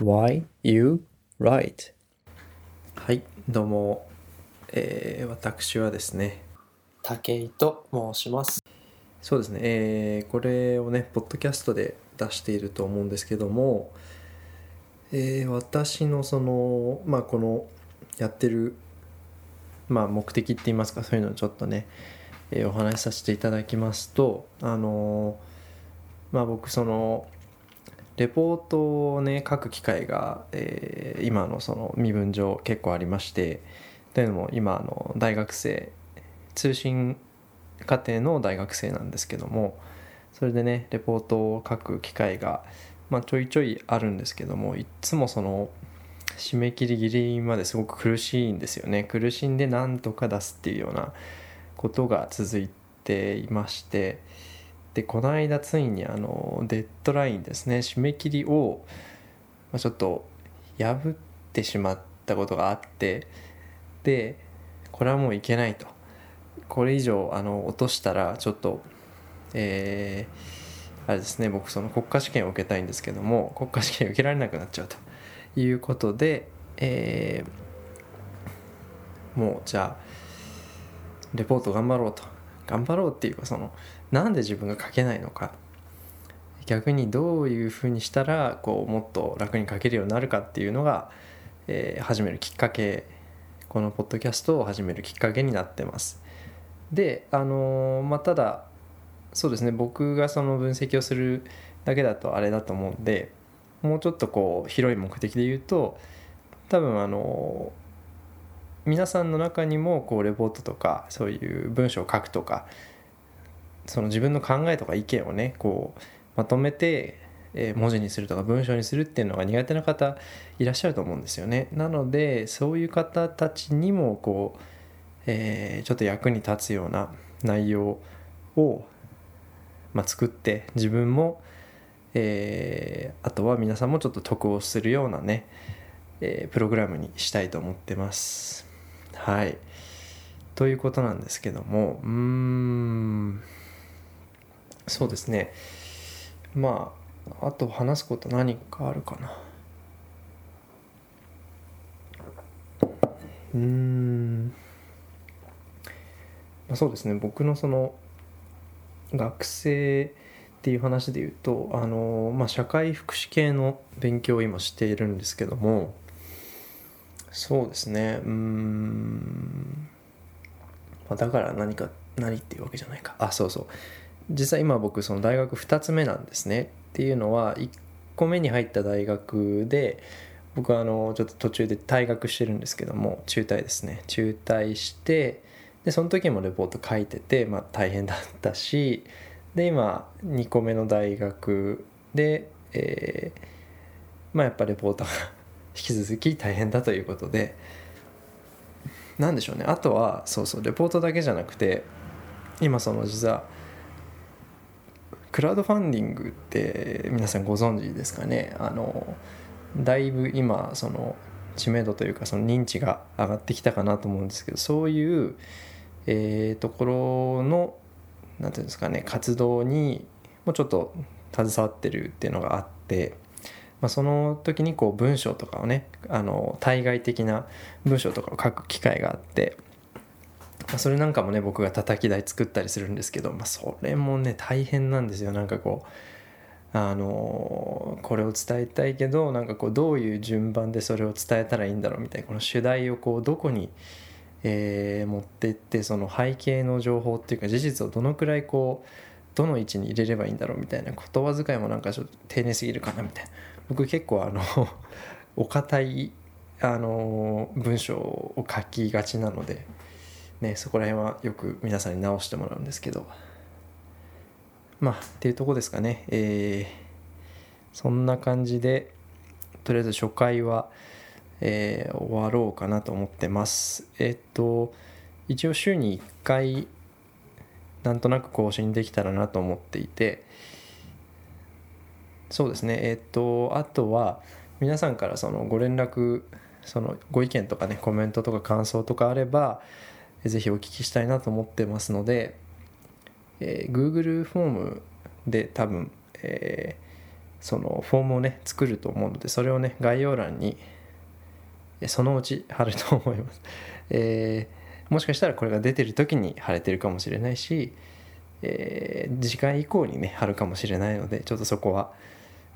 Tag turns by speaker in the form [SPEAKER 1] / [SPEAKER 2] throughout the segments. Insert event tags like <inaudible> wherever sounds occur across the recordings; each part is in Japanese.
[SPEAKER 1] Why you write? はい、どうも、えー私はですね、
[SPEAKER 2] 武井と申します。
[SPEAKER 1] そうですね、えーこれをね、ポッドキャストで出していると思うんですけども、えー私のその、まあ、このやってる、まあ、目的って言いますか、そういうのをちょっとね、えーお話しさせていただきますと、あのーまあ、僕、その、レポートをね書く機会が、えー今のその身分上結構ありましてというのも今あの大学生通信課程の大学生なんですけどもそれでねレポートを書く機会が、まあ、ちょいちょいあるんですけどもいっつもその締め切りギリまですごく苦しいんですよね。苦しんでなんとか出すっていうようなことが続いていましてでこの間ついにあのデッドラインですね締め切りを、まあ、ちょっと破ってしまったことがあってでこれはもういけないと。これ以上あの落としたらちょっとえーあれですね僕その国家試験を受けたいんですけども国家試験受けられなくなっちゃうと。いうことで、えーもうじゃあレポート頑張ろうと。頑張ろうっていうかそのなんで自分が書けないのか。逆にどういうふうにしたらこうもっと楽に書けるようになるかっていうのが、えー始めるきっかけ。このポッドキャストを始めるきっかけになってます。であのーまあただそうですね。僕がその分析をするだけだとあれだと思うんでもうちょっとこう広い目的で言うと多分あの皆さんの中にもこうレポートとかそういう文章を書くとかその自分の考えとか意見をねこうまとめて、文字にするとか文章にするっていうのが苦手な方いらっしゃると思うんですよね。なのでそういう方たちにもこう、えーちょっと役に立つような内容を、まあ、作って自分も、えーあとは皆さんもちょっと得をするようなね、えープログラムにしたいと思ってます。はい。ということなんですけどもうーん。そうですね。まああと話すこと何かあるかな。うーん、まあ、そうですね。僕のその学生っていう話で言うとあの、まあ、社会福祉系の勉強を今しているんですけどもそうですね。うん、まあ、だから何か何っていうわけじゃないか。あそうそう。実際今僕その大学2つ目なんですね。っていうのは1個目に入った大学で僕はあのちょっと途中で退学してるんですけども中退ですね。中退してでその時もレポート書いてて、まあ、大変だったしで今2個目の大学で、えーまあやっぱレポートが引き続き大変だということでなんでしょうね。あとはそうそうレポートだけじゃなくて今その実はクラウドファンディングって皆さんご存知ですかね。あのだいぶ今その知名度というかその認知が上がってきたかなと思うんですけどそういう、えーところのなんていうんですかね活動にもうちょっと携わってるっていうのがあって、まあ、その時にこう文章とかをねあの対外的な文章とかを書く機会があって。まあそれなんかもね僕が叩き台作ったりするんですけど、まあ、それもね大変なんですよなんかこうあのこれを伝えたいけどなんかこうどういう順番でそれを伝えたらいいんだろうみたいなこの主題をこうどこに、えー持ってってその背景の情報っていうか事実をどのくらいこうどの位置に入れればいいんだろうみたいな言葉遣いもなんかちょっと丁寧すぎるかなみたいな僕結構あの <laughs> お堅いあの文章を書きがちなので。ね、そこら辺はよく皆さんに直してもらうんですけどまあっていうとこですかねえーそんな感じでとりあえず初回は、えー終わろうかなと思ってますえっと一応週に1回なんとなく更新できたらなと思っていてそうですね。えっとあとは皆さんからそのご連絡そのご意見とかねコメントとか感想とかあればぜひお聞きしたいなと思ってますので、えー Google フォームで多分、えーそのフォームをね作ると思うのでそれをね概要欄にそのうち貼ると思います、<laughs> えー、もしかしたらこれが出てる時に貼れてるかもしれないし、えー、時間以降にね貼るかもしれないのでちょっとそこは、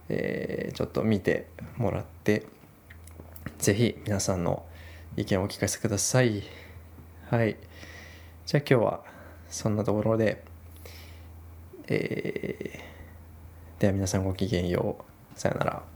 [SPEAKER 1] えー、ちょっと見てもらって是非皆さんの意見をお聞かせください。はい。じゃあ今日はそんなところでえー、では皆さんごきげんよう。さよなら。